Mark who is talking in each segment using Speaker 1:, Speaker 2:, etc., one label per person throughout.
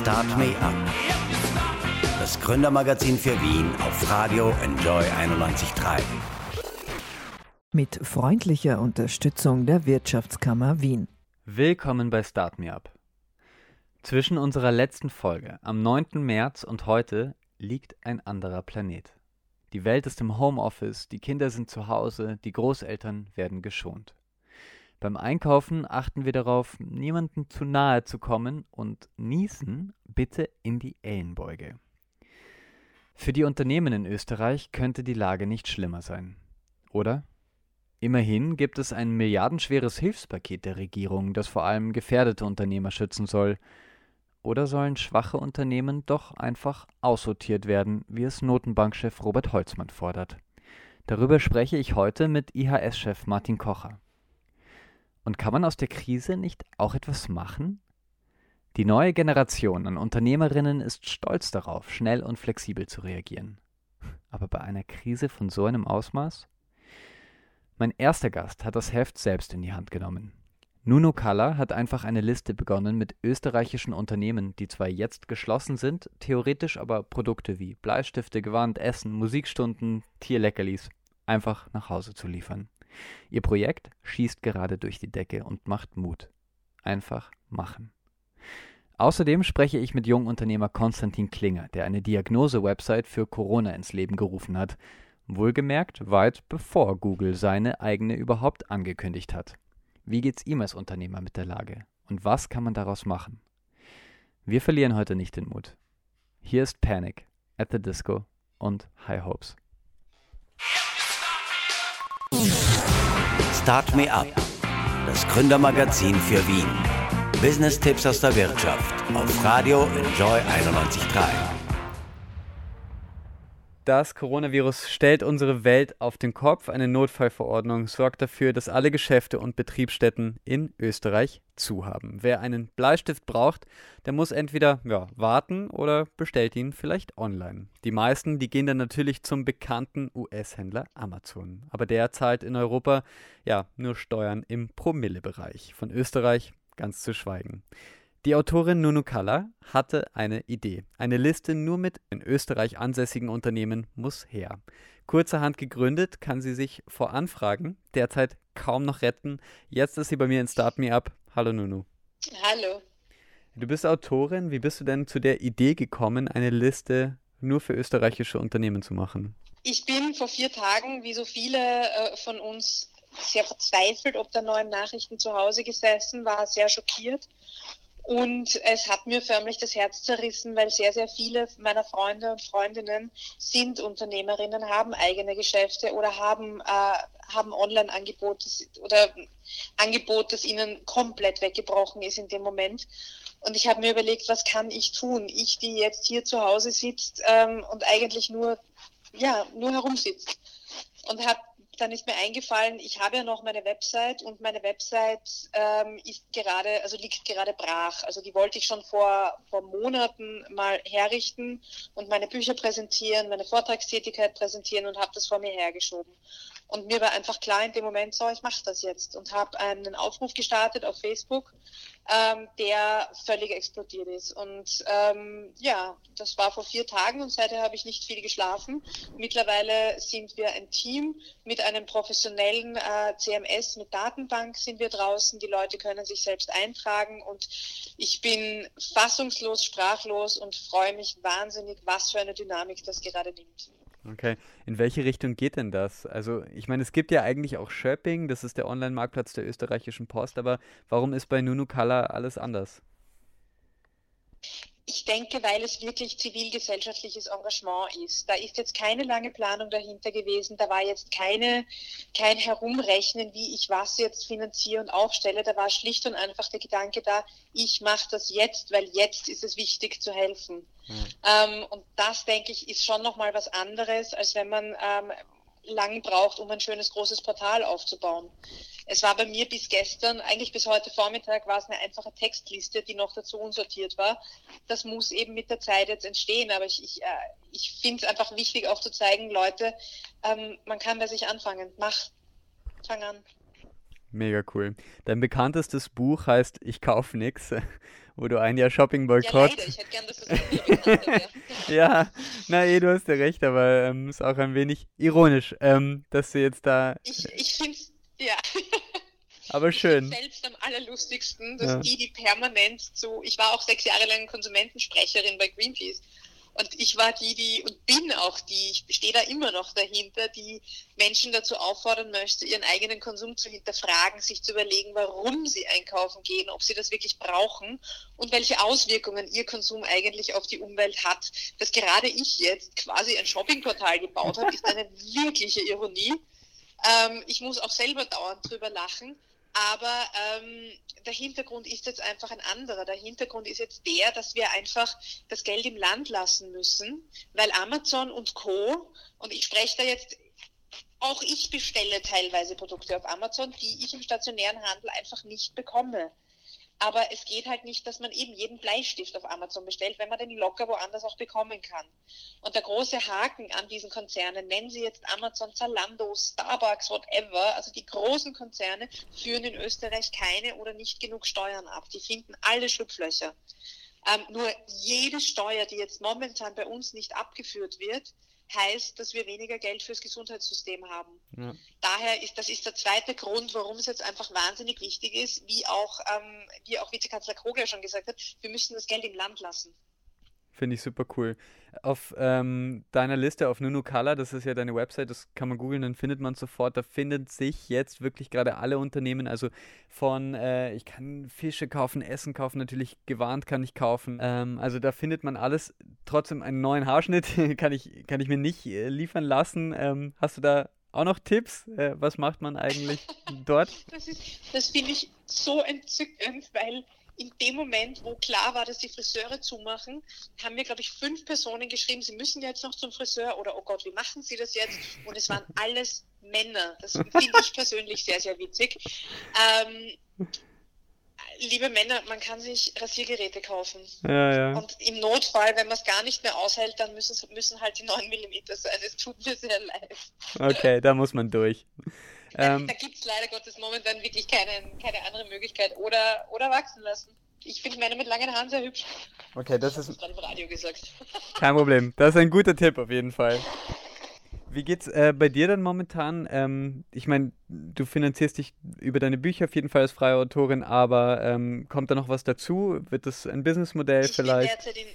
Speaker 1: Start Me Up. Das Gründermagazin für Wien auf Radio Enjoy 91.3.
Speaker 2: Mit freundlicher Unterstützung der Wirtschaftskammer Wien.
Speaker 3: Willkommen bei Start Me Up. Zwischen unserer letzten Folge am 9. März und heute liegt ein anderer Planet. Die Welt ist im Homeoffice, die Kinder sind zu Hause, die Großeltern werden geschont. Beim Einkaufen achten wir darauf, niemandem zu nahe zu kommen und niesen bitte in die Ellenbeuge. Für die Unternehmen in Österreich könnte die Lage nicht schlimmer sein. Oder? Immerhin gibt es ein milliardenschweres Hilfspaket der Regierung, das vor allem gefährdete Unternehmer schützen soll. Oder sollen schwache Unternehmen doch einfach aussortiert werden, wie es Notenbankchef Robert Holzmann fordert? Darüber spreche ich heute mit IHS-Chef Martin Kocher. Und kann man aus der Krise nicht auch etwas machen? Die neue Generation an Unternehmerinnen ist stolz darauf, schnell und flexibel zu reagieren. Aber bei einer Krise von so einem Ausmaß? Mein erster Gast hat das Heft selbst in die Hand genommen. Nuno Kalla hat einfach eine Liste begonnen mit österreichischen Unternehmen, die zwar jetzt geschlossen sind, theoretisch aber Produkte wie Bleistifte, Gewand, Essen, Musikstunden, Tierleckerlis einfach nach Hause zu liefern. Ihr Projekt schießt gerade durch die Decke und macht Mut. Einfach machen. Außerdem spreche ich mit Jungunternehmer Konstantin Klinger, der eine Diagnose-Website für Corona ins Leben gerufen hat. Wohlgemerkt weit bevor Google seine eigene überhaupt angekündigt hat. Wie geht's ihm als Unternehmer mit der Lage? Und was kann man daraus machen? Wir verlieren heute nicht den Mut. Hier ist Panic, At the Disco und High Hopes.
Speaker 1: Start Me Up, das Gründermagazin für Wien. Business-Tipps aus der Wirtschaft auf Radio Enjoy 91.3.
Speaker 3: Das Coronavirus stellt unsere Welt auf den Kopf. Eine Notfallverordnung sorgt dafür, dass alle Geschäfte und Betriebsstätten in Österreich zu haben. Wer einen Bleistift braucht, der muss entweder ja, warten oder bestellt ihn vielleicht online. Die meisten, die gehen dann natürlich zum bekannten US-Händler Amazon. Aber der zahlt in Europa ja nur Steuern im Promillebereich. Von Österreich ganz zu schweigen. Die Autorin Nunu Kalla hatte eine Idee. Eine Liste nur mit in Österreich ansässigen Unternehmen muss her. Kurzerhand gegründet, kann sie sich vor Anfragen derzeit kaum noch retten. Jetzt ist sie bei mir in Start Me Up. Hallo Nunu.
Speaker 4: Hallo.
Speaker 3: Du bist Autorin. Wie bist du denn zu der Idee gekommen, eine Liste nur für österreichische Unternehmen zu machen?
Speaker 4: Ich bin vor vier Tagen, wie so viele äh, von uns, sehr verzweifelt ob der neuen Nachrichten zu Hause gesessen, war sehr schockiert und es hat mir förmlich das Herz zerrissen, weil sehr, sehr viele meiner Freunde und Freundinnen sind Unternehmerinnen, haben eigene Geschäfte oder haben, äh, haben Online-Angebote oder Angebot, das ihnen komplett weggebrochen ist in dem Moment. Und ich habe mir überlegt, was kann ich tun? Ich, die jetzt hier zu Hause sitzt ähm, und eigentlich nur, ja, nur herumsitzt. Und habe dann ist mir eingefallen, ich habe ja noch meine Website und meine Website ähm, ist gerade, also liegt gerade brach. Also die wollte ich schon vor, vor Monaten mal herrichten und meine Bücher präsentieren, meine Vortragstätigkeit präsentieren und habe das vor mir hergeschoben. Und mir war einfach klar in dem Moment, so, ich mache das jetzt und habe einen Aufruf gestartet auf Facebook, ähm, der völlig explodiert ist. Und ähm, ja, das war vor vier Tagen und seither habe ich nicht viel geschlafen. Mittlerweile sind wir ein Team mit einem professionellen äh, CMS, mit Datenbank sind wir draußen. Die Leute können sich selbst eintragen und ich bin fassungslos, sprachlos und freue mich wahnsinnig, was für eine Dynamik das gerade nimmt.
Speaker 3: Okay, in welche Richtung geht denn das? Also, ich meine, es gibt ja eigentlich auch Shopping, das ist der Online-Marktplatz der österreichischen Post, aber warum ist bei Nunu Color alles anders?
Speaker 4: Ich denke, weil es wirklich zivilgesellschaftliches Engagement ist. Da ist jetzt keine lange Planung dahinter gewesen. Da war jetzt keine, kein Herumrechnen, wie ich was jetzt finanziere und aufstelle. Da war schlicht und einfach der Gedanke da, ich mache das jetzt, weil jetzt ist es wichtig zu helfen. Mhm. Ähm, und das, denke ich, ist schon nochmal was anderes, als wenn man ähm, lang braucht, um ein schönes großes Portal aufzubauen. Es war bei mir bis gestern, eigentlich bis heute Vormittag, war es eine einfache Textliste, die noch dazu unsortiert war. Das muss eben mit der Zeit jetzt entstehen, aber ich, ich, äh, ich finde es einfach wichtig, auch zu zeigen, Leute, ähm, man kann bei sich anfangen. Mach, fang an.
Speaker 3: Mega cool. Dein bekanntestes Buch heißt Ich kauf nix. Wo du ein Jahr Shopping-Boykott. Ja, leider. Ich hätte gern, dass das Ja, na eh, du hast ja recht, aber ähm, ist auch ein wenig ironisch, ähm, dass du jetzt da.
Speaker 4: Ich, ich finde es, ja.
Speaker 3: Aber schön.
Speaker 4: Ich selbst am allerlustigsten, dass ja. die, die permanent so, ich war auch sechs Jahre lang Konsumentensprecherin bei Greenpeace und ich war die, die und bin auch die, ich stehe da immer noch dahinter, die Menschen dazu auffordern möchte, ihren eigenen Konsum zu hinterfragen, sich zu überlegen, warum sie einkaufen gehen, ob sie das wirklich brauchen und welche Auswirkungen ihr Konsum eigentlich auf die Umwelt hat. Dass gerade ich jetzt quasi ein Shoppingportal gebaut habe, ist eine wirkliche Ironie. Ähm, ich muss auch selber dauernd drüber lachen. Aber ähm, der Hintergrund ist jetzt einfach ein anderer. Der Hintergrund ist jetzt der, dass wir einfach das Geld im Land lassen müssen, weil Amazon und Co. Und ich spreche da jetzt, auch ich bestelle teilweise Produkte auf Amazon, die ich im stationären Handel einfach nicht bekomme. Aber es geht halt nicht, dass man eben jeden Bleistift auf Amazon bestellt, wenn man den locker woanders auch bekommen kann. Und der große Haken an diesen Konzernen, nennen Sie jetzt Amazon, Zalando, Starbucks, whatever, also die großen Konzerne führen in Österreich keine oder nicht genug Steuern ab. Die finden alle Schlupflöcher. Ähm, nur jede Steuer, die jetzt momentan bei uns nicht abgeführt wird, heißt, dass wir weniger Geld fürs Gesundheitssystem haben. Ja. Daher ist das ist der zweite Grund, warum es jetzt einfach wahnsinnig wichtig ist, wie auch, ähm, wie auch Vizekanzler Krogler schon gesagt hat, wir müssen das Geld im Land lassen.
Speaker 3: Finde ich super cool. Auf ähm, deiner Liste auf Nunukala, das ist ja deine Website, das kann man googeln, dann findet man sofort. Da finden sich jetzt wirklich gerade alle Unternehmen, also von, äh, ich kann Fische kaufen, Essen kaufen, natürlich gewarnt kann ich kaufen. Ähm, also da findet man alles. Trotzdem einen neuen Haarschnitt kann, ich, kann ich mir nicht äh, liefern lassen. Ähm, hast du da auch noch Tipps? Äh, was macht man eigentlich dort?
Speaker 4: Das, das finde ich so entzückend, weil in dem Moment, wo klar war, dass die Friseure zumachen, haben mir, glaube ich, fünf Personen geschrieben, sie müssen jetzt noch zum Friseur oder oh Gott, wie machen sie das jetzt? Und es waren alles Männer. Das finde ich persönlich sehr, sehr witzig. Ähm, liebe Männer, man kann sich Rasiergeräte kaufen.
Speaker 3: Ja, ja.
Speaker 4: Und im Notfall, wenn man es gar nicht mehr aushält, dann müssen, müssen halt die 9 mm sein. Es tut mir sehr leid.
Speaker 3: Okay, da muss man durch.
Speaker 4: Ähm, da gibt es leider Gottes momentan wirklich keine, keine andere Möglichkeit. Oder, oder wachsen lassen. Ich finde Männer mit langen Haaren sehr hübsch.
Speaker 3: Okay, das ist.
Speaker 4: gerade im Radio gesagt.
Speaker 3: Kein Problem. Das ist ein guter Tipp auf jeden Fall. Wie geht's äh, bei dir dann momentan? Ähm, ich meine, du finanzierst dich über deine Bücher auf jeden Fall als freie Autorin, aber ähm, kommt da noch was dazu? Wird das ein Businessmodell ich vielleicht?
Speaker 4: Bin in,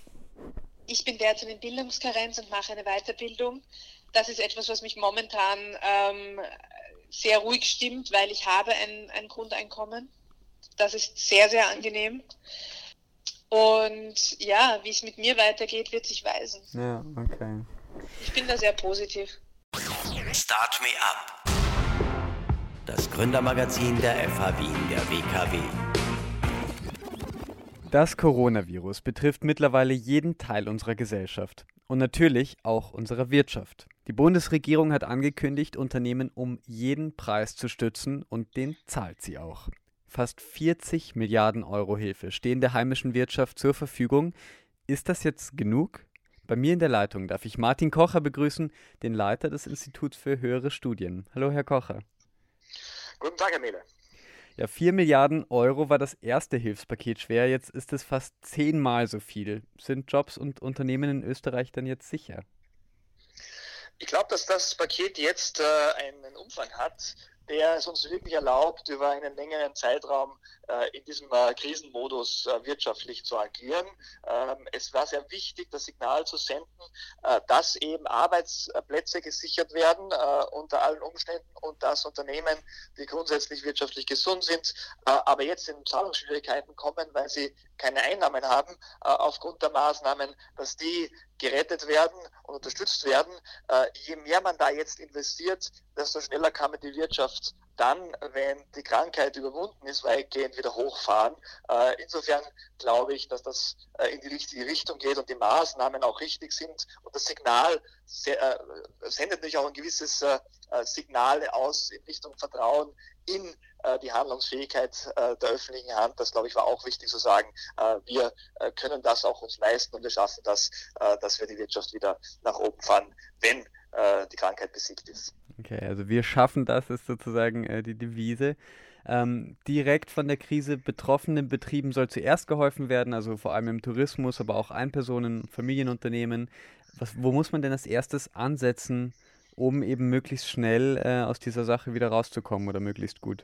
Speaker 4: ich bin derzeit in Bildungskarenz und mache eine Weiterbildung. Das ist etwas, was mich momentan ähm, sehr ruhig stimmt, weil ich habe ein, ein Grundeinkommen. Das ist sehr, sehr angenehm. Und ja, wie es mit mir weitergeht, wird sich weisen.
Speaker 3: Ja, okay.
Speaker 4: Ich bin da sehr positiv.
Speaker 1: Start Me Up. Das Gründermagazin der FH Wien, der WKW.
Speaker 3: Das Coronavirus betrifft mittlerweile jeden Teil unserer Gesellschaft und natürlich auch unserer Wirtschaft. Die Bundesregierung hat angekündigt, Unternehmen um jeden Preis zu stützen und den zahlt sie auch. Fast 40 Milliarden Euro Hilfe stehen der heimischen Wirtschaft zur Verfügung. Ist das jetzt genug? Bei mir in der Leitung darf ich Martin Kocher begrüßen, den Leiter des Instituts für höhere Studien. Hallo, Herr Kocher.
Speaker 5: Guten Tag, Herr Mehle.
Speaker 3: Ja, 4 Milliarden Euro war das erste Hilfspaket schwer. Jetzt ist es fast zehnmal so viel. Sind Jobs und Unternehmen in Österreich dann jetzt sicher?
Speaker 5: Ich glaube, dass das Paket jetzt äh, einen Umfang hat, der es uns wirklich erlaubt, über einen längeren Zeitraum äh, in diesem äh, Krisenmodus äh, wirtschaftlich zu agieren. Ähm, es war sehr wichtig, das Signal zu senden, äh, dass eben Arbeitsplätze gesichert werden äh, unter allen Umständen und dass Unternehmen, die grundsätzlich wirtschaftlich gesund sind, äh, aber jetzt in Zahlungsschwierigkeiten kommen, weil sie keine Einnahmen haben aufgrund der Maßnahmen, dass die gerettet werden und unterstützt werden. je mehr man da jetzt investiert, desto schneller kann man die Wirtschaft dann, wenn die Krankheit überwunden ist, weitgehend wieder hochfahren. Äh, insofern glaube ich, dass das äh, in die richtige Richtung geht und die Maßnahmen auch richtig sind. Und das Signal äh, sendet natürlich auch ein gewisses Signal aus in Richtung Vertrauen in die Handlungsfähigkeit der öffentlichen Hand. Das, glaube ich, war auch wichtig zu sagen. wir können das auch uns leisten und wir schaffen das, dass wir die Wirtschaft wieder nach oben fahren, wenn die Krankheit besiegt ist.
Speaker 3: Okay, also wir schaffen das, ist sozusagen äh, die Devise. Ähm, direkt von der Krise betroffenen Betrieben soll zuerst geholfen werden, also vor allem im Tourismus, aber auch Einpersonen, Familienunternehmen. Was, wo muss man denn als erstes ansetzen, um eben möglichst schnell äh, aus dieser Sache wieder rauszukommen oder möglichst gut?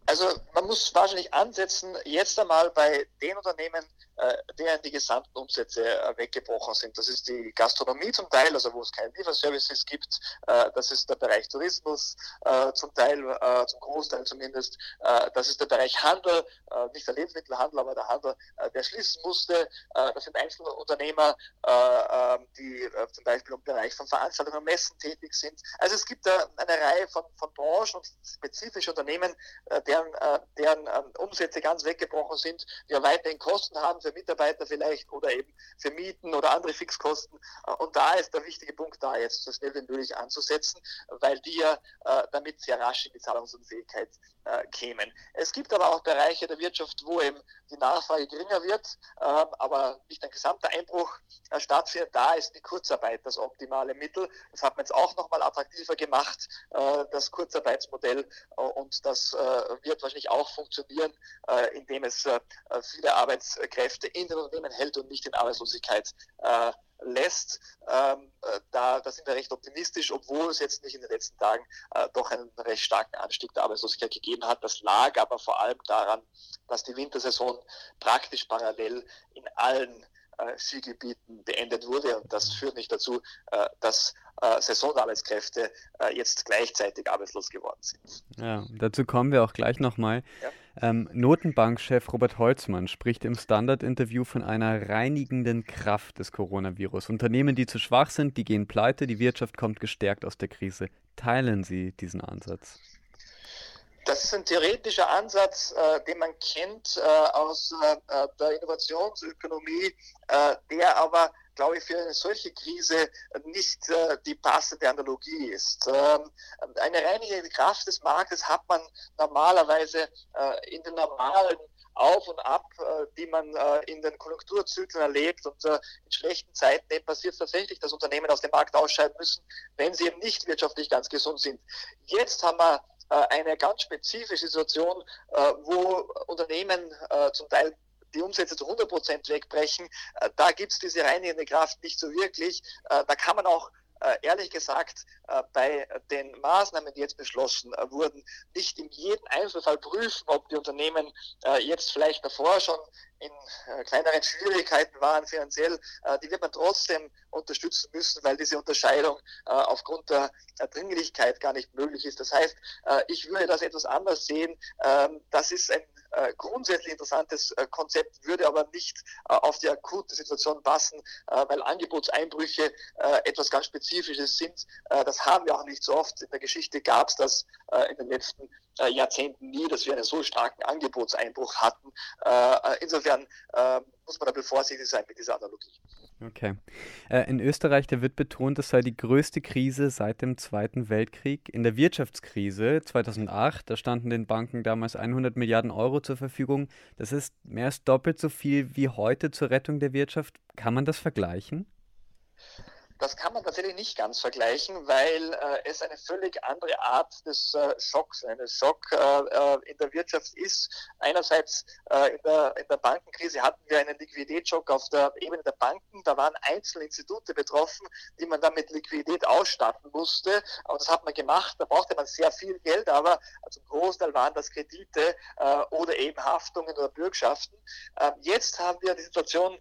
Speaker 5: Also man muss wahrscheinlich ansetzen, jetzt einmal bei den Unternehmen, äh, deren die gesamten Umsätze äh, weggebrochen sind. Das ist die Gastronomie zum Teil, also wo es keine Lieferservices gibt. Äh, das ist der Bereich Tourismus zum Teil, zum Großteil zumindest. Das ist der Bereich Handel, nicht der Lebensmittelhandel, aber der Handel, der schließen musste. Das sind Einzelunternehmer, ähm, die zum Beispiel im Bereich von Veranstaltungen und Messen tätig sind. Also es gibt eine Reihe von, von Branchen und spezifische Unternehmen, deren, deren ähm, Umsätze ganz weggebrochen sind, ja weiterhin Kosten haben für Mitarbeiter vielleicht oder eben für Mieten oder andere Fixkosten. Äh, und da ist der wichtige Punkt da, jetzt so schnell wie möglich anzusetzen, weil die ja äh, damit sehr rasch in die Zahlungsunfähigkeit äh, kämen. Es gibt aber auch Bereiche der Wirtschaft, wo eben die Nachfrage geringer wird, ähm, aber nicht ein gesamter Einbruch stattfindet. Da ist die Kurzarbeit das optimale Mittel. Das hat man jetzt auch nochmal attraktiver gemacht, das Kurzarbeitsmodell. Und das wird wahrscheinlich auch funktionieren, indem es viele Arbeitskräfte Kräfte in den Unternehmen hält und nicht in Arbeitslosigkeit äh, lässt. Ähm, äh, da, da sind wir recht optimistisch, obwohl es jetzt nicht in den letzten Tagen äh, doch einen recht starken Anstieg der Arbeitslosigkeit gegeben hat. Das lag aber vor allem daran, dass die Wintersaison praktisch parallel in allen äh, Skigebieten beendet wurde. Und das führt nicht dazu, äh, dass äh, Saisonarbeitskräfte äh, jetzt gleichzeitig arbeitslos geworden sind.
Speaker 3: Ja, dazu kommen wir auch gleich nochmal. Ja. Ähm, Notenbankchef Robert Holzmann spricht im Standard-Interview von einer reinigenden Kraft des Coronavirus. Unternehmen, die zu schwach sind, die gehen pleite, die Wirtschaft kommt gestärkt aus der Krise. Teilen Sie diesen Ansatz?
Speaker 5: Das ist ein theoretischer Ansatz, äh, den man kennt äh, aus äh, der Innovationsökonomie, äh, der aber, glaube ich, für eine solche Krise nicht äh, die passende Analogie ist. Ähm, eine reinigende Kraft des Marktes hat man normalerweise äh, in den normalen auf und ab, die man in den Konjunkturzyklen erlebt. Und in schlechten Zeiten passiert es tatsächlich, dass Unternehmen aus dem Markt ausscheiden müssen, wenn sie eben nicht wirtschaftlich ganz gesund sind. Jetzt haben wir eine ganz spezifische Situation, äh, wo Unternehmen äh, zum Teil die Umsätze zu 100 Prozent wegbrechen. Da gibt es diese reinigende Kraft nicht so wirklich. Da kann man auch ehrlich gesagt bei den Maßnahmen, die jetzt beschlossen wurden, nicht in jedem Einzelfall prüfen, ob die Unternehmen jetzt vielleicht davor schon in äh, kleineren Schwierigkeiten waren finanziell, äh, die wird man trotzdem unterstützen müssen, weil diese Unterscheidung äh, aufgrund der Dringlichkeit gar nicht möglich ist. Das heißt, ich würde das etwas anders sehen. Ähm, das ist ein grundsätzlich interessantes Konzept, würde aber nicht auf die akute Situation passen, weil Angebotseinbrüche etwas ganz Spezifisches sind. Das haben wir auch nicht so oft. In der Geschichte gab es das in den letzten Jahrzehnten nie, dass wir einen so starken Angebotseinbruch hatten. Insofern muss man da vorsichtig sein mit dieser Analogie.
Speaker 3: Okay. Äh, in Österreich, da wird betont, es sei die größte Krise seit dem Zweiten Weltkrieg. In der Wirtschaftskrise 2008, da standen den Banken damals 100 Milliarden Euro zur Verfügung. Das ist mehr als doppelt so viel wie heute zur Rettung der Wirtschaft. Kann man das vergleichen?
Speaker 5: Das kann man tatsächlich nicht ganz vergleichen, weil äh, es eine völlig andere Art des äh, Schocks, eines Schock äh, äh in der Wirtschaft ist. Einerseits äh, in, der, in der Bankenkrise hatten wir einen Liquiditätsschock auf der Ebene der Banken. Da waren einzelne Institute betroffen, die man dann mit Liquidität ausstatten musste. Aber das hat man gemacht. Da brauchte man sehr viel Geld, aber zum Großteil waren das Kredite äh, oder eben Haftungen oder Bürgschaften. Ähm, jetzt haben wir die Situation,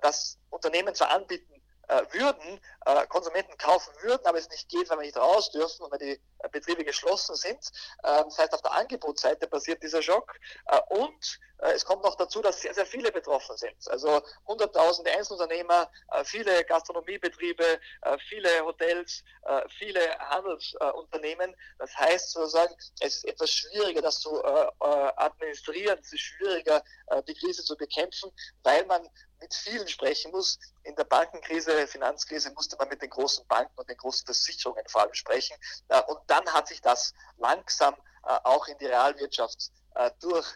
Speaker 5: dass Unternehmen zwar anbieten, äh, würden, äh, Konsumenten kaufen würden, aber es nicht geht, weil wir nicht raus dürfen und weil die äh, Betriebe geschlossen sind. Ähm, das heißt, auf der Angebotsseite passiert dieser Schock. Äh, und äh, es kommt noch dazu, dass sehr, sehr viele betroffen sind. Also hunderttausende Einzelunternehmer, äh, viele Gastronomiebetriebe, viele Hotels, viele Handelsunternehmen. Das heißt sozusagen, es ist etwas schwieriger, das zu administrieren, es ist schwieriger, die Krise zu bekämpfen, weil man mit vielen sprechen muss. In der Bankenkrise, Finanzkrise musste man mit den großen Banken und den großen Versicherungen vor allem sprechen. Äh, und dann hat sich das langsam äh, auch in die Realwirtschaft äh, durch,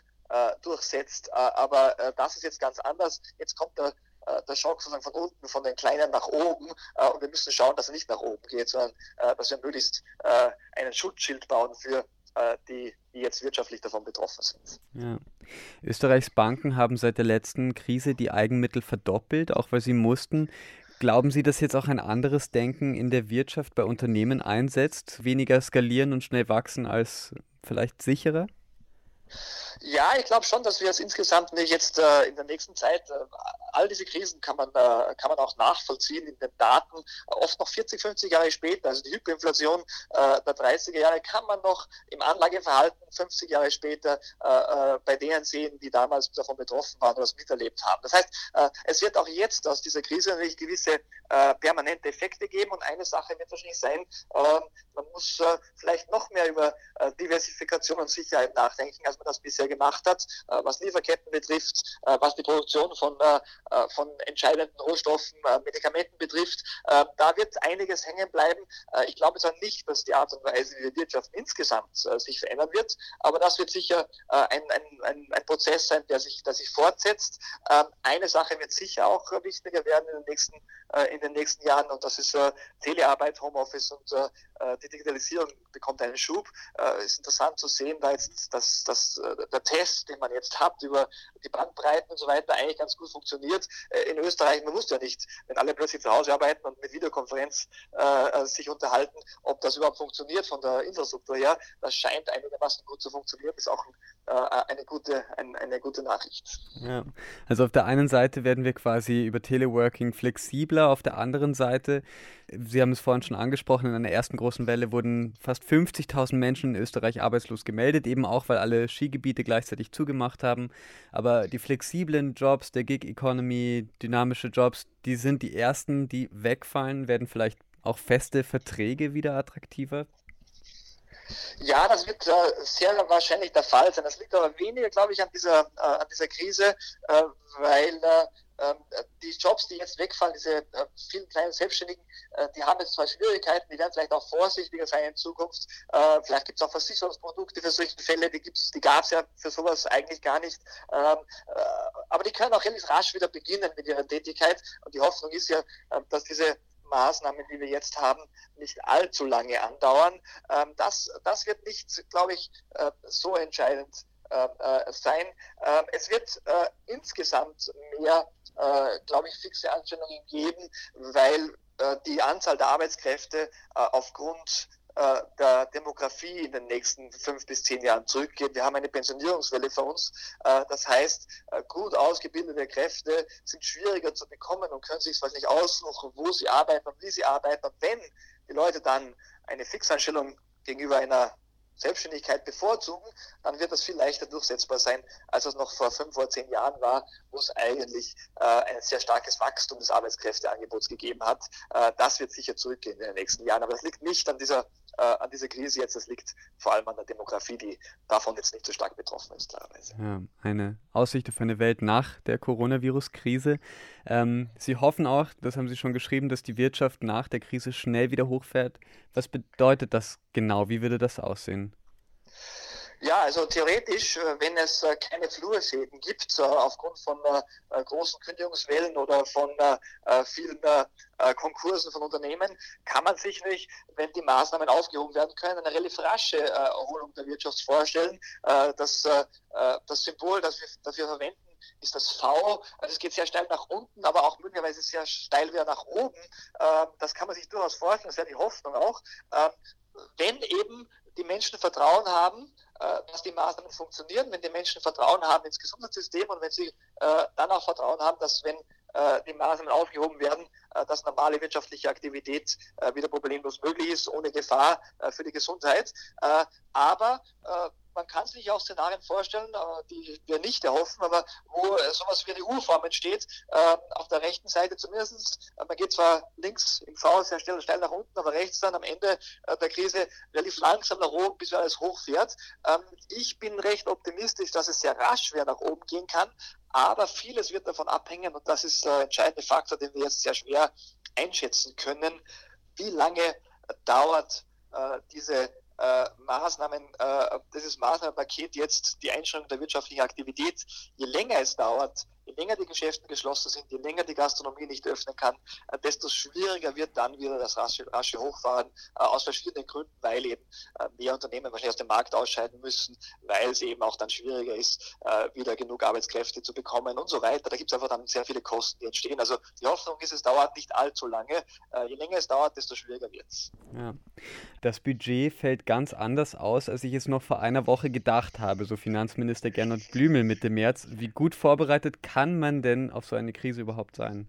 Speaker 5: durchsetzt. Aber das ist jetzt ganz anders. Jetzt kommt der der Schock sozusagen von unten, von den Kleinen nach oben. und wir müssen schauen, dass er nicht nach oben geht, sondern dass wir möglichst einen Schutzschild bauen für die, die jetzt wirtschaftlich davon betroffen sind.
Speaker 3: Ja. Österreichs Banken haben seit der letzten Krise die Eigenmittel verdoppelt, auch weil sie mussten. Glauben Sie, dass jetzt auch ein anderes Denken in der Wirtschaft bei Unternehmen einsetzt? Weniger skalieren und schnell wachsen als vielleicht sicherer?
Speaker 5: Ja, ich glaube schon, dass wir es insgesamt jetzt äh, in der nächsten Zeit, äh, all diese Krisen kann man, äh, kann man auch nachvollziehen in den Daten, oft noch 40, 50 Jahre später, also die Hyperinflation äh, der 30er Jahre kann man noch im Anlageverhalten 50 Jahre später äh, äh, bei denen sehen, die damals davon betroffen waren oder es miterlebt haben. Das heißt, es wird auch jetzt aus dieser Krise natürlich gewisse permanente Effekte geben und eine Sache wird wahrscheinlich sein, ähm, man muss vielleicht noch mehr über Diversifikation und Sicherheit nachdenken, als man das bisher gemacht hat, äh, was Lieferketten betrifft, äh, was die Produktion von, äh, von entscheidenden Rohstoffen, Medikamenten betrifft. Da wird einiges hängen bleiben. Ich glaube zwar nicht, dass die Art und Weise, wie die Wirtschaft insgesamt sich verändern wird, aber das wird sicher ein, ein, ein, ein Prozess sein, der sich, der sich fortsetzt. Ähm, eine Sache wird sicher auch wichtiger werden in den nächsten, in den nächsten Jahren und das ist Telearbeit, Homeoffice und die Digitalisierung bekommt einen Schub. Es ist interessant zu sehen, da jetzt dass, dass der Test, den man jetzt hat über die Bandbreiten und so weiter, eigentlich ganz gut funktioniert. Äh, in Österreich, man wusste ja nicht, wenn alle plötzlich zu Hause arbeiten und mit Videokonferenz äh, sich unterhalten, ob das überhaupt funktioniert von der Infrastruktur her. Das scheint einigermaßen gut zu funktionieren, ist auch äh, eine, gute, ein, eine gute Nachricht.
Speaker 3: Ja. Also auf der einen Seite werden wir quasi über Teleworking flexibler, auf der anderen Seite, Sie haben es vorhin schon angesprochen, in einer ersten großen Welle wurden fast 50.000 Menschen in Österreich arbeitslos gemeldet, eben auch, weil alle Skigebiete gleichzeitig zugemacht haben. Aber die flexiblen Jobs, der Gig Economy, dynamische Jobs, die sind die ersten, die wegfallen. Werden vielleicht auch feste Verträge wieder attraktiver?
Speaker 5: Ja, das wird äh, sehr wahrscheinlich der Fall sein. Das liegt aber weniger, glaube ich, an dieser, äh, an dieser Krise, äh, weil äh, die Jobs, die jetzt wegfallen, diese äh, vielen kleinen Selbstständigen, äh, die haben jetzt zwar Schwierigkeiten, die werden vielleicht auch vorsichtiger sein in Zukunft. Äh, vielleicht gibt es auch Versicherungsprodukte für solche Fälle, die die gab es ja für sowas eigentlich gar nicht. Ähm, aber die können auch relativ rasch wieder beginnen mit ihrer Tätigkeit. Und die Hoffnung ist ja, dass diese Maßnahmen, die wir jetzt haben, nicht allzu lange andauern. Ähm, das, das wird nicht, glaube ich, so entscheidend sein. es wird insgesamt mehr äh, glaube ich, fixe Anstellungen geben, weil äh, die Anzahl der Arbeitskräfte äh, aufgrund äh, der Demografie in den nächsten fünf bis zehn Jahren zurückgeht. Wir haben eine Pensionierungswelle vor uns. Äh, das heißt, äh, gut ausgebildete Kräfte sind schwieriger zu bekommen und können sich nicht aussuchen, wo sie arbeiten und wie sie arbeiten. Und wenn die Leute dann eine Fixanstellung gegenüber einer Selbstständigkeit bevorzugen, dann wird das viel leichter durchsetzbar sein, als es noch vor fünf oder zehn Jahren war, wo es eigentlich äh, ein sehr starkes Wachstum des Arbeitskräfteangebots gegeben hat. Äh, das wird sicher zurückgehen in den nächsten Jahren. Aber das liegt nicht an dieser, äh, an dieser Krise jetzt, das liegt vor allem an der Demografie, die davon jetzt nicht so stark betroffen ist, klarerweise.
Speaker 3: Ja, eine Aussicht auf eine Welt nach der Coronavirus-Krise. Ähm, Sie hoffen auch, das haben Sie schon geschrieben, dass die Wirtschaft nach der Krise schnell wieder hochfährt. Was bedeutet das genau? Wie würde das aussehen?
Speaker 5: Ja, also theoretisch, äh, wenn es äh, keine Flurschäden gibt, äh, aufgrund von großen Kündigungswellen oder von vielen Konkursen von Unternehmen, kann man sich nicht, wenn die Maßnahmen aufgehoben werden können, eine relativ rasche Erholung der Wirtschaft vorstellen. Das, das Symbol, das wir dafür verwenden, ist das V. Also es geht sehr steil nach unten, aber auch möglicherweise sehr steil wieder nach oben. Ähm, das kann man sich durchaus vorstellen, das wäre die Hoffnung auch. Ähm, wenn eben die Menschen Vertrauen haben, äh, dass die Maßnahmen funktionieren, wenn die Menschen Vertrauen haben ins Gesundheitssystem und wenn sie äh, dann auch Vertrauen haben, dass wenn die Maßnahmen aufgehoben werden, dass normale wirtschaftliche Aktivität wieder problemlos möglich ist, ohne Gefahr für die Gesundheit. aber man kann sich auch Szenarien vorstellen, die wir nicht erhoffen, aber wo sowas wie eine U-Form entsteht, auf der rechten Seite zumindest. Man geht zwar links im V sehr schnell, steil nach unten, aber rechts dann am Ende der Krise relativ langsam nach oben, bis alles hochfährt. Ähm, ich bin recht optimistisch, dass es sehr rasch wieder nach oben gehen kann, aber vieles wird davon abhängen und das ist der entscheidende Faktor, den wir jetzt sehr schwer einschätzen können. Wie lange dauert äh, diese äh, Maßnahmen, äh, dieses Maßnahmenpaket jetzt die Einschränkung der wirtschaftlichen Aktivität, je länger es dauert, je länger die Geschäfte geschlossen sind, je länger die Gastronomie nicht öffnen kann, äh, desto schwieriger wird dann wieder das rasche, rasche Hochfahren äh, aus verschiedenen Gründen, weil eben äh, mehr Unternehmen wahrscheinlich aus dem Markt ausscheiden müssen, weil es eben auch dann schwieriger ist, wieder genug Arbeitskräfte zu bekommen und so weiter. Da gibt es einfach dann sehr viele Kosten, die entstehen. Also die Hoffnung ist, es dauert nicht allzu lange. Je länger es dauert, desto schwieriger wird es.
Speaker 6: Ja. Das Budget fällt ganz anders aus, als ich es noch vor einer Woche gedacht habe, so Finanzminister Gernot Blümel Mitte März. Wie gut vorbereitet kann man denn auf so eine Krise überhaupt sein?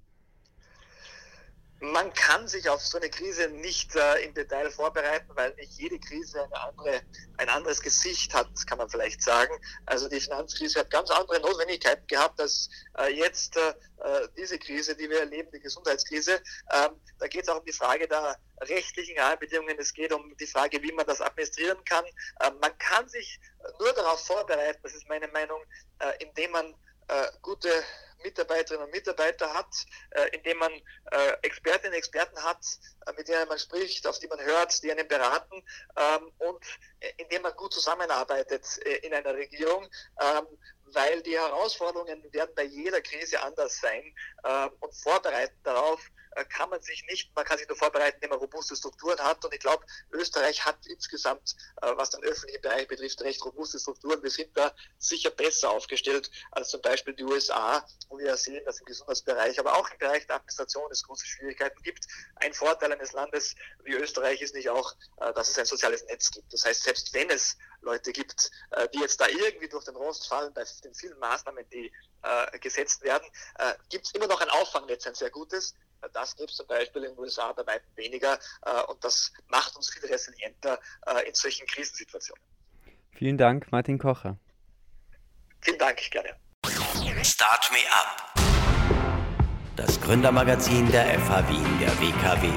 Speaker 5: man kann sich auf so eine Krise nicht äh, im Detail vorbereiten, weil nicht jede Krise eine andere, ein anderes Gesicht hat, kann man vielleicht sagen. Also die Finanzkrise hat ganz andere Notwendigkeiten gehabt als äh, jetzt äh, äh diese Krise, die wir erleben, die Gesundheitskrise. Ähm, da geht es auch um die Frage der rechtlichen Rahmenbedingungen. Es geht um die Frage, wie man das administrieren kann. Ähm, man kann sich nur darauf vorbereiten, das ist meine Meinung, äh, indem man äh, gute Mitarbeiterinnen und Mitarbeiter hat, äh, indem man äh, Expertinnen und Experten hat, äh, mit denen man spricht, auf die man hört, die einen beraten ähm, und indem man gut zusammenarbeitet äh, in einer Regierung. Ähm, weil die Herausforderungen werden bei jeder Krise anders sein ähm, und vorbereiten darauf kann man sich nicht, man kann sich nur vorbereiten, indem man robuste Strukturen hat. Und ich glaube, Österreich hat insgesamt, äh, was den öffentlichen Bereich betrifft, recht robuste Strukturen. Wir sind da sicher besser aufgestellt als zum Beispiel die USA, wo wir ja sehen, dass im Gesundheitsbereich, aber auch im Bereich der Administration es große Schwierigkeiten gibt. Ein Vorteil eines Landes wie Österreich ist nicht auch, äh, dass es ein soziales Netz gibt. Das heißt, selbst wenn es Leute gibt, die jetzt da irgendwie durch den Rost fallen bei den vielen Maßnahmen, die gesetzt werden, gibt es immer noch ein Auffangnetz, ein sehr gutes. Das gibt es zum Beispiel in den USA bei weitem weniger äh, und das macht uns viel resilienter äh, in solchen Krisensituationen.
Speaker 6: Vielen Dank, Martin Kocher.
Speaker 5: Vielen Dank, gerne.
Speaker 1: Start Me Up. Das Gründermagazin der FH Wien, der WKW.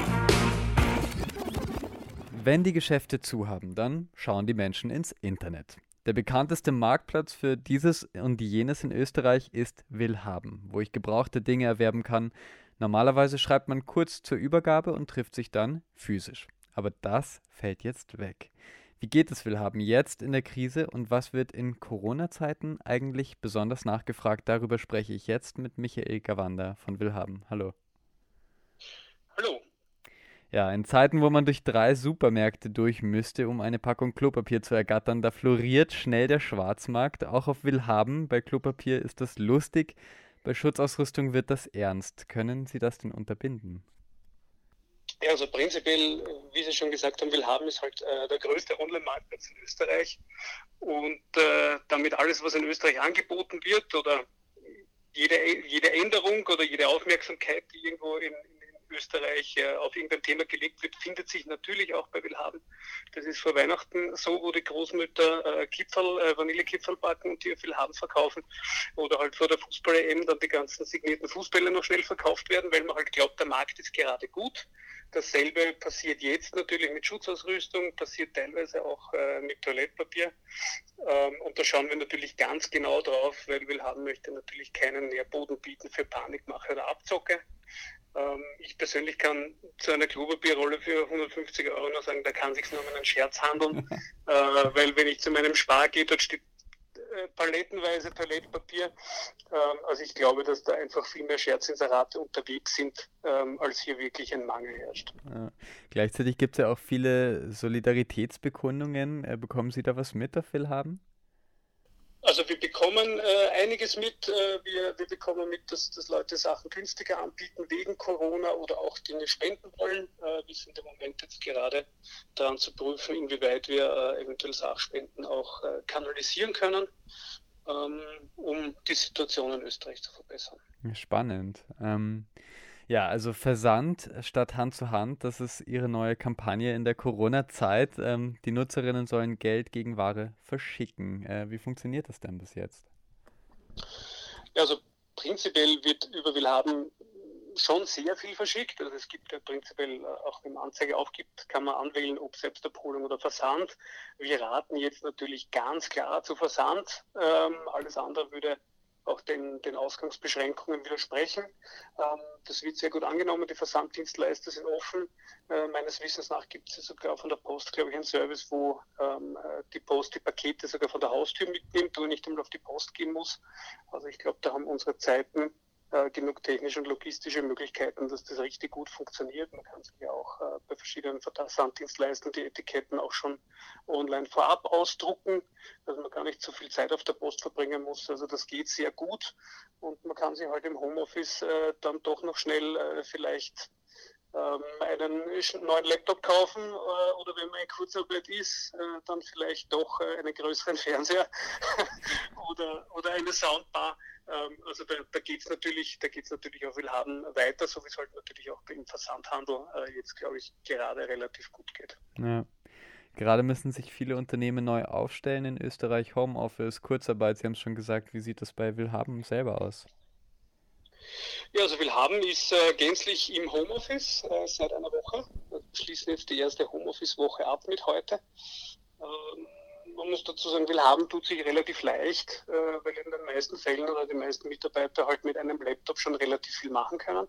Speaker 3: Wenn die Geschäfte zu haben, dann schauen die Menschen ins Internet. Der bekannteste Marktplatz für dieses und jenes in Österreich ist Willhaben, wo ich gebrauchte Dinge erwerben kann, Normalerweise schreibt man kurz zur Übergabe und trifft sich dann physisch. Aber das fällt jetzt weg. Wie geht es Willhaben jetzt in der Krise und was wird in Corona-Zeiten eigentlich besonders nachgefragt? Darüber spreche ich jetzt mit Michael Gawanda von Willhaben. Hallo.
Speaker 7: Hallo.
Speaker 3: Ja, in Zeiten, wo man durch drei Supermärkte durch müsste, um eine Packung Klopapier zu ergattern, da floriert schnell der Schwarzmarkt. Auch auf Willhaben bei Klopapier ist das lustig. Bei Schutzausrüstung wird das ernst. Können Sie das denn unterbinden?
Speaker 7: Ja, also prinzipiell, wie Sie schon gesagt haben, Willhaben ist halt äh, der größte Online-Marktplatz in Österreich. Und äh, damit alles, was in Österreich angeboten wird oder jede, jede Änderung oder jede Aufmerksamkeit, die irgendwo in, Österreich äh, auf irgendein Thema gelegt wird, findet sich natürlich auch bei Willhaben. Das ist vor Weihnachten so, wo die Großmütter äh, Kipferl, äh, Vanillekipferl backen und die auf Willhaben verkaufen. Oder halt vor der Fußball-EM dann die ganzen signierten Fußbälle noch schnell verkauft werden, weil man halt glaubt, der Markt ist gerade gut. Dasselbe passiert jetzt natürlich mit Schutzausrüstung, passiert teilweise auch äh, mit Toilettpapier. Ähm, und da schauen wir natürlich ganz genau drauf, weil Willhaben möchte natürlich keinen Nährboden bieten für Panikmache oder Abzocke. Ähm, ich persönlich kann zu einer Klopapierrolle für 150 Euro nur sagen, da kann sich nur um einen Scherz handeln, äh, weil wenn ich zu meinem Spar gehe, dort steht äh, palettenweise Toilettpapier. Ähm, also ich glaube, dass da einfach viel mehr Scherzinserate unterwegs sind, ähm, als hier wirklich ein Mangel herrscht.
Speaker 3: Ja. Gleichzeitig gibt es ja auch viele Solidaritätsbekundungen. Äh, bekommen Sie da was mit auf Willhaben?
Speaker 7: Also wir bekommen äh, einiges mit. Äh, wir, wir bekommen mit, dass, dass Leute Sachen günstiger anbieten wegen Corona oder auch Dinge spenden wollen. Äh, wir sind im Moment jetzt gerade daran zu prüfen, inwieweit wir äh, eventuell Sachspenden auch äh, kanalisieren können, ähm, um die Situation in Österreich zu verbessern.
Speaker 3: Spannend. Ähm ja, also Versand statt Hand zu Hand, das ist Ihre neue Kampagne in der Corona-Zeit. Ähm, die Nutzerinnen sollen Geld gegen Ware verschicken. Äh, wie funktioniert das denn bis jetzt?
Speaker 7: Also prinzipiell wird über Willhaben schon sehr viel verschickt. Also es gibt ja prinzipiell, äh, auch wenn man Anzeige aufgibt, kann man anwählen, ob Selbstabholung oder Versand. Wir raten jetzt natürlich ganz klar zu Versand. Ähm, alles andere würde auch den, den Ausgangsbeschränkungen widersprechen. Ähm, das wird sehr gut angenommen. Die Versanddienstleister sind offen. Äh, meines Wissens nach gibt es sogar von der Post, glaube ich, einen Service, wo ähm, äh, die Post die Pakete sogar von der Haustür mitnimmt, wo nicht einmal auf die Post gehen muss. Also ich glaube, da haben unsere Zeiten äh, genug technische und logistische Möglichkeiten, dass das richtig gut funktioniert. Man kann sich ja auch äh, bei verschiedenen Versanddienstleistern die Etiketten auch schon online vorab ausdrucken, dass man gar nicht so viel Zeit auf der Post verbringen muss. Also das geht sehr gut und man kann sich halt im Homeoffice äh, dann doch noch schnell äh, vielleicht ähm, einen neuen Laptop kaufen äh, oder wenn man in Kurzarbeit ist, dann vielleicht doch einen größeren Fernseher oder, oder eine Soundbar. Ähm, also da, da geht es natürlich, da geht's natürlich auch Willhaben weiter, so wie es halt natürlich auch im Versandhandel äh, jetzt, glaube ich, gerade relativ gut geht.
Speaker 3: Ja. Gerade müssen sich viele Unternehmen neu aufstellen in Österreich, Homeoffice, Kurzarbeit, Sie haben es schon gesagt, wie sieht das bei Willhaben selber aus?
Speaker 7: Ja, also Willhaben ist äh, gänzlich im Homeoffice äh, seit einer Woche. Wir schließen jetzt die erste Homeoffice-Woche ab mit heute. Ähm, man muss dazu sagen, Willhaben tut sich relativ leicht, äh, weil in den meisten Fällen oder die meisten Mitarbeiter halt mit einem Laptop schon relativ viel machen können.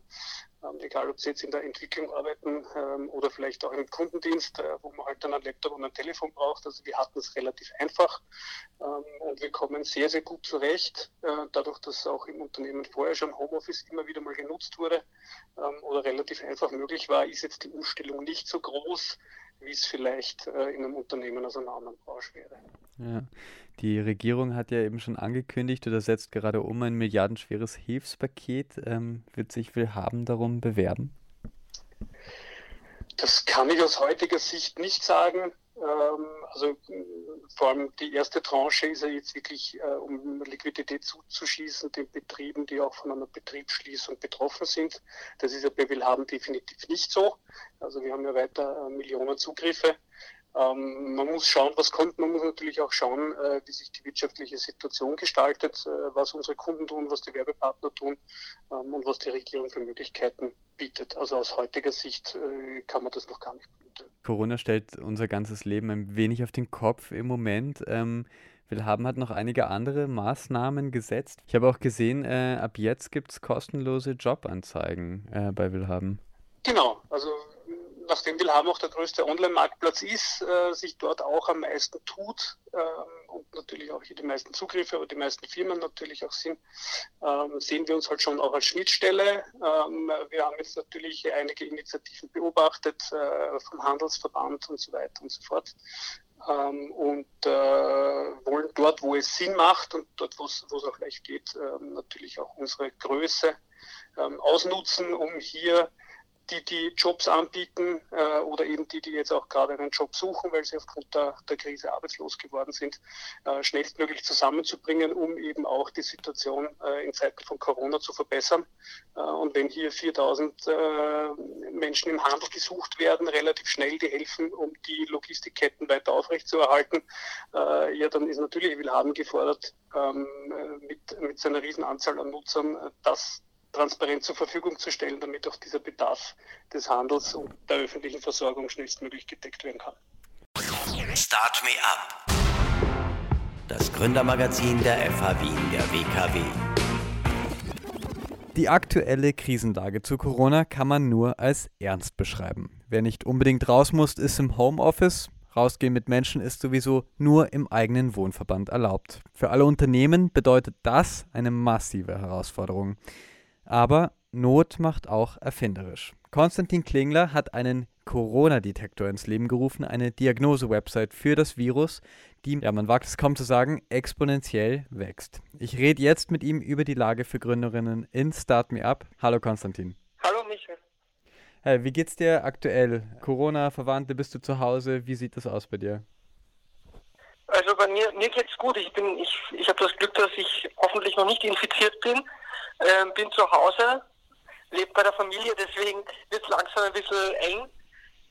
Speaker 7: Ähm, egal, ob sie jetzt in der Entwicklung arbeiten ähm, oder vielleicht auch im Kundendienst, äh, wo man halt dann ein Laptop und ein Telefon braucht. Also wir hatten es relativ einfach ähm, und wir kommen sehr, sehr gut zurecht. Äh, dadurch, dass auch im Unternehmen vorher schon Homeoffice immer wieder mal genutzt wurde oder relativ einfach möglich war, ist jetzt die Umstellung nicht so groß wie es vielleicht äh, in einem Unternehmen aus einer anderen Branche wäre.
Speaker 3: Ja. Die Regierung hat ja eben schon angekündigt oder setzt gerade um ein milliardenschweres Hilfspaket. Ähm, wird sich Willhaben darum bewerben?
Speaker 7: Das kann ich aus heutiger Sicht nicht sagen. Ähm, also vor allem die erste Tranche ist ja jetzt wirklich, äh, um Liquidität zuzuschießen, den Betrieben, die auch von einer Betriebsschließung betroffen sind. Das ist ja bei Willhaben definitiv nicht so. Also wir haben ja weiter äh, Millionen Zugriffe. Ähm, man muss schauen, was kommt. Man muss natürlich auch schauen, äh, wie sich die wirtschaftliche Situation gestaltet, äh, was unsere Kunden tun, was die Werbepartner tun ähm, und was die Regierung für Möglichkeiten bietet. Also aus heutiger Sicht äh, kann man das noch gar nicht.
Speaker 3: Corona stellt unser ganzes Leben ein wenig auf den Kopf im Moment. Ähm, Willhaben hat noch einige andere Maßnahmen gesetzt. Ich habe auch gesehen, äh, ab jetzt gibt es kostenlose Jobanzeigen äh, bei Willhaben.
Speaker 7: Genau, also nachdem Willhaben auch der größte Online-Marktplatz ist, äh, sich dort auch am meisten tut ähm, natürlich auch hier die meisten Zugriffe, aber die meisten Firmen natürlich auch sind, ähm, sehen wir uns halt schon auch als Schnittstelle. Ähm, wir haben jetzt natürlich einige Initiativen beobachtet äh, vom Handelsverband und so weiter und so fort. Ähm, und äh, wollen dort, wo es Sinn macht und dort, wo es auch leicht geht, ähm, natürlich auch unsere Größe ähm, ausnutzen, um hier die, die Jobs anbieten äh, oder eben die, die jetzt auch gerade einen Job suchen, weil sie aufgrund der, der Krise arbeitslos geworden sind, äh, schnellstmöglich zusammenzubringen, um eben auch die Situation äh, in Zeiten von Corona zu verbessern. Äh, und wenn hier 4000 äh, Menschen im Handel gesucht werden, relativ schnell, die helfen, um die Logistikketten weiter aufrechtzuerhalten, äh, ja, dann ist natürlich Willhaben gefordert, ähm, mit, mit seiner Riesenanzahl an Nutzern, das transparent zur Verfügung zu stellen, damit auch dieser Bedarf des Handels und der öffentlichen Versorgung schnellstmöglich gedeckt werden kann.
Speaker 1: Start Me Up. Das Gründermagazin der FH Wien der WKW.
Speaker 3: Die aktuelle Krisenlage zu Corona kann man nur als ernst beschreiben. Wer nicht unbedingt raus muss, ist im Homeoffice. Rausgehen mit Menschen ist sowieso nur im eigenen Wohnverband erlaubt. Für alle Unternehmen bedeutet das eine massive Herausforderung. Aber Not macht auch erfinderisch. Konstantin Klingler hat einen Corona-Detektor ins Leben gerufen, eine Diagnose-Website für das Virus, die, ja, man wagt es kaum zu sagen, exponentiell wächst. Ich rede jetzt mit ihm über die Lage für Gründerinnen in Start Me Up. Hallo Konstantin.
Speaker 8: Hallo Michael.
Speaker 3: Hey, wie geht's dir aktuell? Corona, Verwandte, bist du zu Hause? Wie sieht das aus bei dir?
Speaker 8: Also bei mir, mir geht's gut. Ich bin, ich, ich habe das Glück, dass ich hoffentlich noch nicht infiziert bin ähm, bin zu Hause, lebe bei der Familie, deswegen wird es langsam ein bisschen eng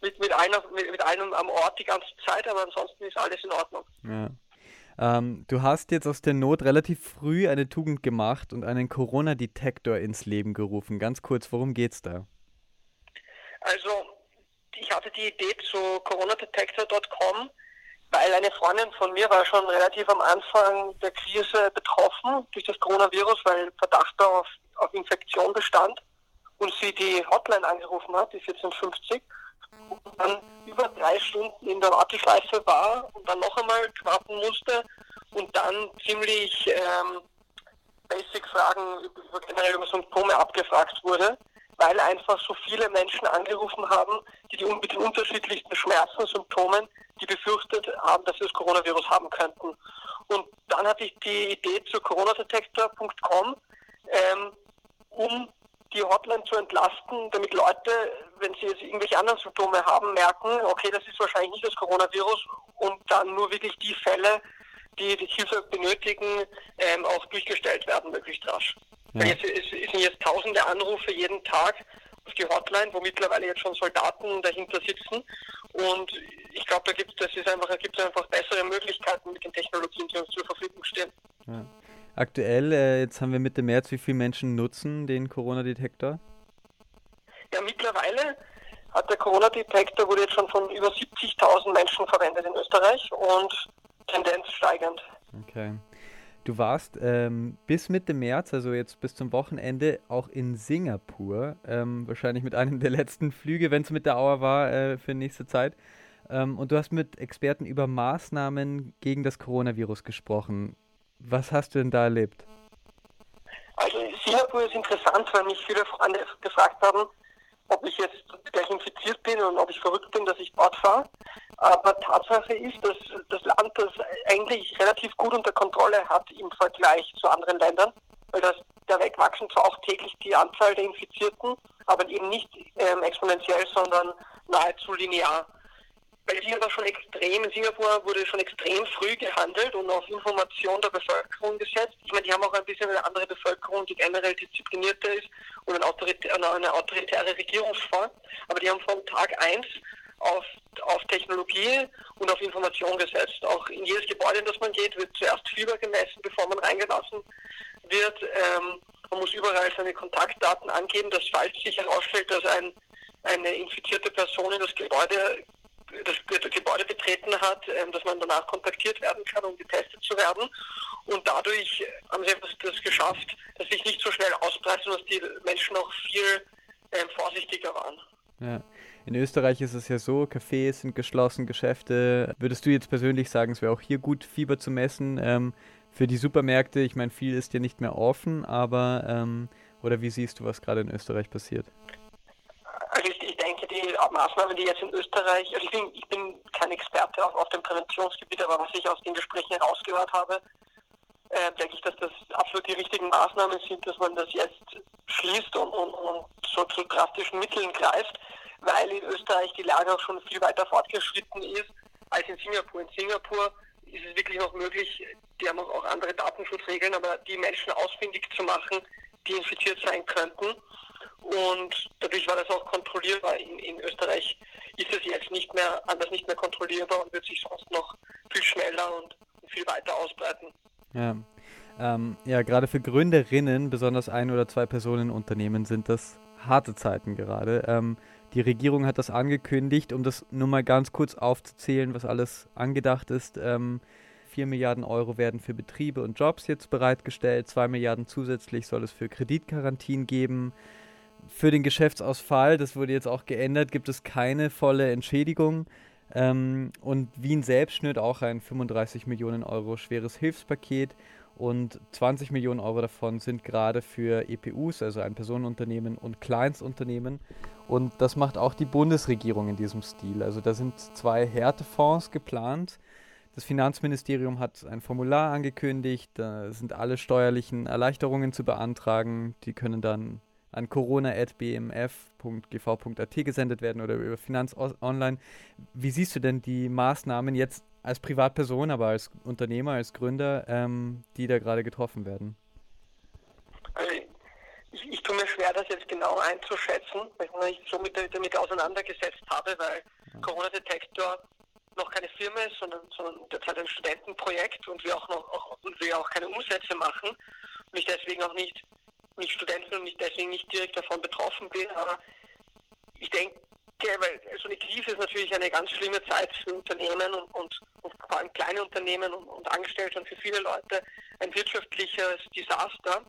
Speaker 8: mit, mit, einer, mit, mit einem am Ort die ganze Zeit, aber ansonsten ist alles in Ordnung.
Speaker 3: Ja. Ähm, du hast jetzt aus der Not relativ früh eine Tugend gemacht und einen Corona-Detektor ins Leben gerufen. Ganz kurz, worum geht's da?
Speaker 8: Also, ich hatte die Idee zu coronadetektor.com, weil eine Freundin von mir war schon relativ am Anfang der Krise betroffen durch das Coronavirus, weil Verdacht auf, auf Infektion bestand und sie die Hotline angerufen hat, die 1450, und dann über drei Stunden in der Warteschleife war und dann noch einmal warten musste und dann ziemlich ähm, Basic-Fragen über generell über Symptome abgefragt wurde, weil einfach so viele Menschen angerufen haben, die, die mit den unterschiedlichsten Schmerzen, Symptomen, die befürchtet haben, dass sie das Coronavirus haben könnten. Und dann hatte ich die Idee zu coronadetektor.com, ähm, um die Hotline zu entlasten, damit Leute, wenn sie jetzt irgendwelche anderen Symptome haben, merken, okay, das ist wahrscheinlich nicht das Coronavirus und dann nur wirklich die Fälle, die die Hilfe benötigen, ähm, auch durchgestellt werden, möglichst rasch. Ja. Es, es sind jetzt tausende Anrufe jeden Tag auf die Hotline, wo mittlerweile jetzt schon Soldaten dahinter sitzen. Und ich glaube, da gibt es einfach, einfach bessere Möglichkeiten mit den Technologien, die uns zur Verfügung stehen.
Speaker 3: Ja. Aktuell, äh, jetzt haben wir Mitte März, wie viele Menschen nutzen den Corona-Detektor?
Speaker 8: Ja, mittlerweile hat der Corona-Detektor wurde jetzt schon von über 70.000 Menschen verwendet in Österreich und Tendenz steigend.
Speaker 3: Okay. Du warst ähm, bis Mitte März, also jetzt bis zum Wochenende, auch in Singapur. Ähm, wahrscheinlich mit einem der letzten Flüge, wenn es mit der Auer war, äh, für nächste Zeit. Ähm, und du hast mit Experten über Maßnahmen gegen das Coronavirus gesprochen. Was hast du denn da erlebt?
Speaker 8: Also Singapur ist interessant, weil mich viele Freunde gefragt haben, ob ich jetzt gleich infiziert bin und ob ich verrückt bin, dass ich dort fahre. Aber Tatsache ist, dass das Land das eigentlich relativ gut unter Kontrolle hat im Vergleich zu anderen Ländern, weil das, da wachsen zwar auch täglich die Anzahl der Infizierten, aber eben nicht ähm, exponentiell, sondern nahezu linear weil hier war schon extrem, in Singapur wurde schon extrem früh gehandelt und auf Information der Bevölkerung gesetzt. Ich meine, die haben auch ein bisschen eine andere Bevölkerung, die generell disziplinierter ist und eine, autoritär, eine autoritäre Regierungsform, aber die haben von Tag 1 auf, auf Technologie und auf Information gesetzt. Auch in jedes Gebäude, in das man geht, wird zuerst Fieber gemessen, bevor man reingelassen wird. Ähm, man muss überall seine Kontaktdaten angeben, dass falls sich herausstellt, dass ein, eine infizierte Person in das Gebäude das Gebäude betreten hat, ähm, dass man danach kontaktiert werden kann, um getestet zu werden. Und dadurch haben sie das geschafft, dass sich nicht so schnell ausbreitet und dass die Menschen auch viel ähm, vorsichtiger waren.
Speaker 3: Ja. In Österreich ist es ja so, Cafés sind geschlossen, Geschäfte. Würdest du jetzt persönlich sagen, es wäre auch hier gut, Fieber zu messen? Ähm, für die Supermärkte, ich meine, viel ist ja nicht mehr offen, aber ähm, oder wie siehst du, was gerade in Österreich passiert?
Speaker 8: die Maßnahmen, die jetzt in Österreich, also ich bin, ich bin kein Experte auf, auf dem Präventionsgebiet, aber was ich aus den Gesprächen herausgehört habe, äh, denke ich, dass das absolut die richtigen Maßnahmen sind, dass man das jetzt schließt und, und, und so zu drastischen Mitteln greift, weil in Österreich die Lage auch schon viel weiter fortgeschritten ist als in Singapur. In Singapur ist es wirklich noch möglich, die haben auch andere Datenschutzregeln, aber die Menschen ausfindig zu machen, die infiziert sein könnten und dadurch war das auch kontrollierbar. In, in Österreich ist es jetzt nicht mehr anders nicht mehr kontrollierbar und wird sich sonst noch viel schneller und viel weiter ausbreiten.
Speaker 3: Ja. Ähm, ja, gerade für Gründerinnen, besonders ein oder zwei Personen in Unternehmen, sind das harte Zeiten gerade. Ähm, die Regierung hat das angekündigt, um das nur mal ganz kurz aufzuzählen, was alles angedacht ist. Ähm, 4 Milliarden Euro werden für Betriebe und Jobs jetzt bereitgestellt, 2 Milliarden zusätzlich soll es für Kreditgarantien geben. Für den Geschäftsausfall, das wurde jetzt auch geändert, gibt es keine volle Entschädigung. Ähm, und Wien selbst schnürt auch ein 35 Millionen Euro schweres Hilfspaket und 20 Millionen Euro davon sind gerade für EPUs, also ein Personenunternehmen und Kleinstunternehmen. Und das macht auch die Bundesregierung in diesem Stil. Also da sind zwei Härtefonds geplant. Das Finanzministerium hat ein Formular angekündigt, da sind alle steuerlichen Erleichterungen zu beantragen. Die können dann an corona.bmf.gv.at gesendet werden oder über Finanz Online. Wie siehst du denn die Maßnahmen jetzt als Privatperson, aber als Unternehmer, als Gründer, ähm, die da gerade getroffen werden?
Speaker 8: Also ich, ich tue mir schwer, das jetzt genau einzuschätzen, weil ich mich so mit, damit auseinandergesetzt habe, weil ja. Corona Detektor noch keine Firma ist, sondern, sondern derzeit ein Studentenprojekt und wir auch noch auch, und wir auch keine Umsätze machen und ich deswegen auch nicht nicht Student bin und ich deswegen nicht direkt davon betroffen bin, aber ich denke, weil so eine Krise ist natürlich eine ganz schlimme Zeit für Unternehmen und, und, und vor allem kleine Unternehmen und, und Angestellte und für viele Leute ein wirtschaftliches Desaster.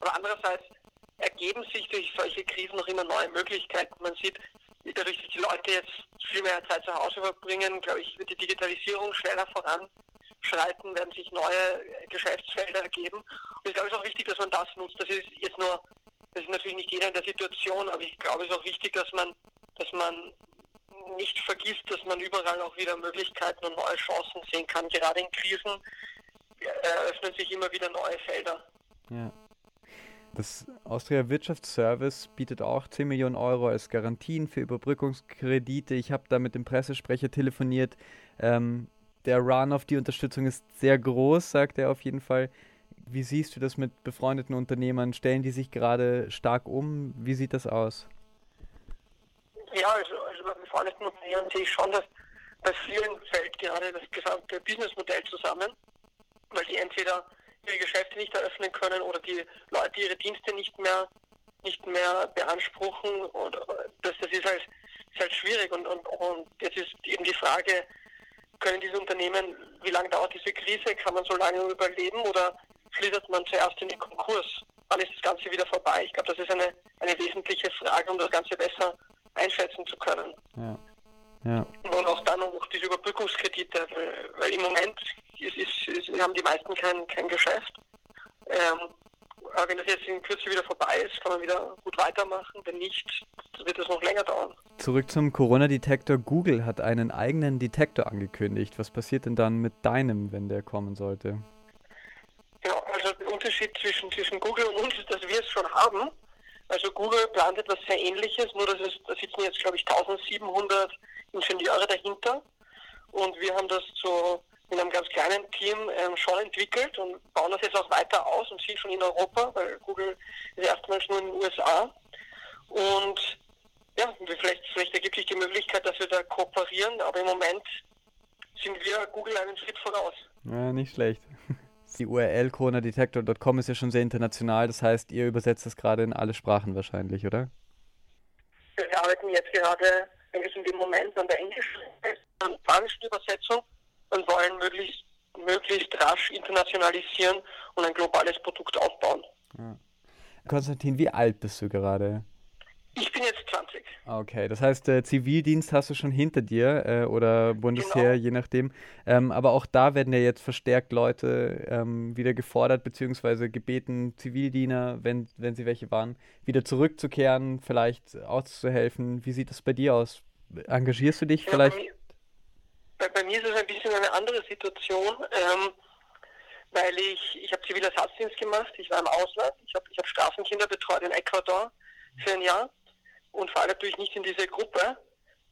Speaker 8: Aber andererseits ergeben sich durch solche Krisen noch immer neue Möglichkeiten. Man sieht, dadurch, dass die Leute jetzt viel mehr Zeit zu Hause verbringen, glaube ich, wird die Digitalisierung schneller voranschreiten, werden sich neue Geschäftsfelder ergeben. Und ich glaube, es ist auch wichtig, dass man das nutzt. Das ist jetzt nur, das ist natürlich nicht jeder in der Situation, aber ich glaube, es ist auch wichtig, dass man, dass man nicht vergisst, dass man überall auch wieder Möglichkeiten und neue Chancen sehen kann. Gerade in Krisen eröffnen sich immer wieder neue Felder.
Speaker 3: Ja. Das Austria Wirtschaftsservice bietet auch 10 Millionen Euro als Garantien für Überbrückungskredite. Ich habe da mit dem Pressesprecher telefoniert. Ähm, der Run auf die Unterstützung ist sehr groß, sagt er auf jeden Fall. Wie siehst du das mit befreundeten Unternehmern? Stellen die sich gerade stark um? Wie sieht das aus?
Speaker 8: Ja, also, also bei befreundeten Unternehmern sehe ich schon, dass bei vielen fällt gerade das gesamte Businessmodell zusammen, weil die entweder ihre Geschäfte nicht eröffnen können oder die Leute ihre Dienste nicht mehr nicht mehr beanspruchen und das, das ist halt, ist halt schwierig und, und, und jetzt ist eben die Frage, können diese Unternehmen, wie lange dauert diese Krise, kann man so lange überleben oder schlittert man zuerst in den Konkurs? Wann ist das Ganze wieder vorbei? Ich glaube, das ist eine, eine wesentliche Frage, um das Ganze besser einschätzen zu können. Ja. Ja. Und auch dann noch diese Überbrückungskredite, weil, im Moment es ist, es haben die meisten kein, kein Geschäft. Ähm, aber wenn das jetzt in Kürze wieder vorbei ist, kann man wieder gut weitermachen. Wenn nicht, wird es noch länger dauern.
Speaker 3: Zurück zum Corona-Detektor. Google hat einen eigenen Detektor angekündigt. Was passiert denn dann mit deinem, wenn der kommen sollte?
Speaker 8: Ja, also der Unterschied zwischen, zwischen Google und uns ist, dass wir es schon haben. Also Google plant etwas sehr Ähnliches, nur dass es, da sitzen jetzt, glaube ich, 1700 Ingenieure dahinter. Und wir haben das zu in einem ganz kleinen Team ähm, schon entwickelt und bauen das jetzt auch weiter aus und sind schon in Europa, weil Google ist erstmals nur in den USA. Und ja, vielleicht, vielleicht ergibt sich die Möglichkeit, dass wir da kooperieren, aber im Moment sind wir Google einen Schritt voraus.
Speaker 3: Ja, nicht schlecht. Die URL coronadetektor.com ist ja schon sehr international, das heißt, ihr übersetzt das gerade in alle Sprachen wahrscheinlich, oder?
Speaker 8: Wir arbeiten jetzt gerade eigentlich in dem Moment an der englischen und spanischen Übersetzung und wollen möglichst, möglichst rasch internationalisieren und ein globales Produkt aufbauen. Ja.
Speaker 3: Konstantin, wie alt bist du gerade?
Speaker 8: Ich bin jetzt 20.
Speaker 3: Okay, das heißt, äh, Zivildienst hast du schon hinter dir äh, oder Bundesheer, genau. je nachdem. Ähm, aber auch da werden ja jetzt verstärkt Leute ähm, wieder gefordert bzw. gebeten, Zivildiener, wenn, wenn sie welche waren, wieder zurückzukehren, vielleicht auszuhelfen. Wie sieht das bei dir aus? Engagierst du dich ja, vielleicht? Bei,
Speaker 8: bei, bei, mir ist es ein bisschen eine andere Situation, ähm, weil ich, ich habe Zivilersatzdienst gemacht, ich war im Ausland, ich habe ich hab Strafenkinder betreut in Ecuador für ein Jahr und falle natürlich nicht in diese Gruppe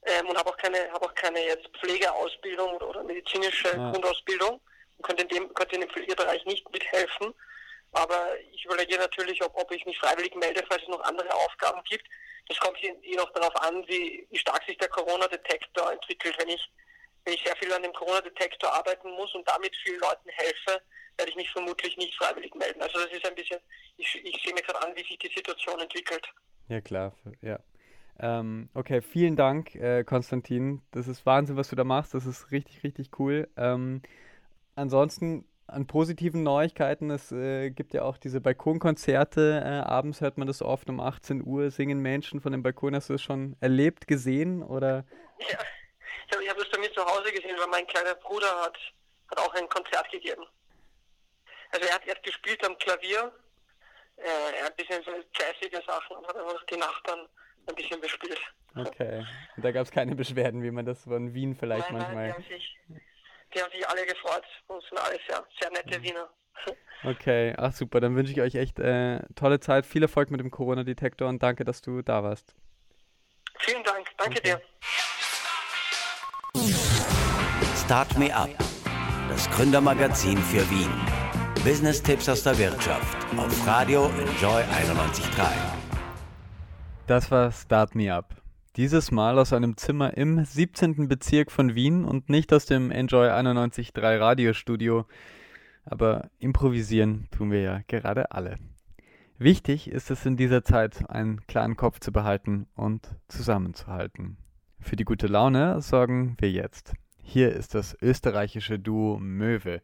Speaker 8: ähm, und habe auch keine, habe auch keine jetzt Pflegeausbildung oder, oder medizinische ja. Grundausbildung und könnte in dem, könnte in dem Pflegebereich nicht mithelfen. Aber ich überlege natürlich, ob, ob ich mich freiwillig melde, falls es noch andere Aufgaben gibt. Das kommt je noch darauf an, wie, wie stark sich der Corona-Detektor entwickelt. Wenn ich wenn ich sehr viel an dem Corona-Detektor arbeiten muss und damit vielen Leuten helfe, werde ich mich vermutlich nicht freiwillig melden. Also das ist ein bisschen, ich, ich sehe mir gerade an, wie sich die Situation entwickelt.
Speaker 3: Ja, klar, ja. Ähm, okay, vielen Dank, äh, Konstantin. Das ist Wahnsinn, was du da machst. Das ist richtig, richtig cool. Ähm, ansonsten an positiven Neuigkeiten, es äh, gibt ja auch diese Balkonkonzerte. Äh, abends hört man das oft um 18 Uhr, singen Menschen von dem Balkon. Hast du das schon erlebt, gesehen oder?
Speaker 8: Ja, ich habe hab das bei mir zu Hause gesehen, weil mein kleiner Bruder hat, hat auch ein Konzert gegeben. Also er hat, er hat gespielt am Klavier, äh, er hat ein bisschen so jazzige Sachen und hat einfach die Nachbarn ein bisschen bespielt.
Speaker 3: Okay. Und da gab es keine Beschwerden, wie man das von Wien vielleicht nein, manchmal.
Speaker 8: Nein, die, haben sich, die haben sich alle gefreut und sind alles ja sehr nette mhm. Wiener.
Speaker 3: Okay, ach super, dann wünsche ich euch echt äh, tolle Zeit, viel Erfolg mit dem Corona-Detektor und danke, dass du da warst.
Speaker 8: Vielen Dank, danke okay. dir.
Speaker 1: Start Me Up, das Gründermagazin für Wien. Business-Tipps aus der Wirtschaft auf Radio Enjoy 91.3.
Speaker 3: Das war Start Me Up. Dieses Mal aus einem Zimmer im 17. Bezirk von Wien und nicht aus dem Enjoy 91.3 Radiostudio. Aber improvisieren tun wir ja gerade alle. Wichtig ist es in dieser Zeit, einen klaren Kopf zu behalten und zusammenzuhalten. Für die gute Laune sorgen wir jetzt. Hier ist das österreichische Duo Möwe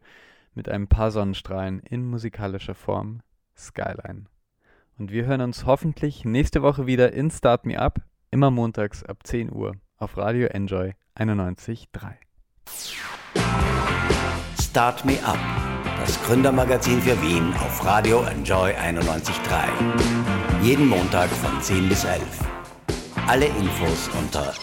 Speaker 3: mit ein paar Sonnenstrahlen in musikalischer Form Skyline. Und wir hören uns hoffentlich nächste Woche wieder in Start Me Up, immer montags ab 10 Uhr auf Radio Enjoy 91.3.
Speaker 1: Start Me Up, das Gründermagazin für Wien auf Radio Enjoy 91.3. Jeden Montag von 10 bis 11. Alle Infos unter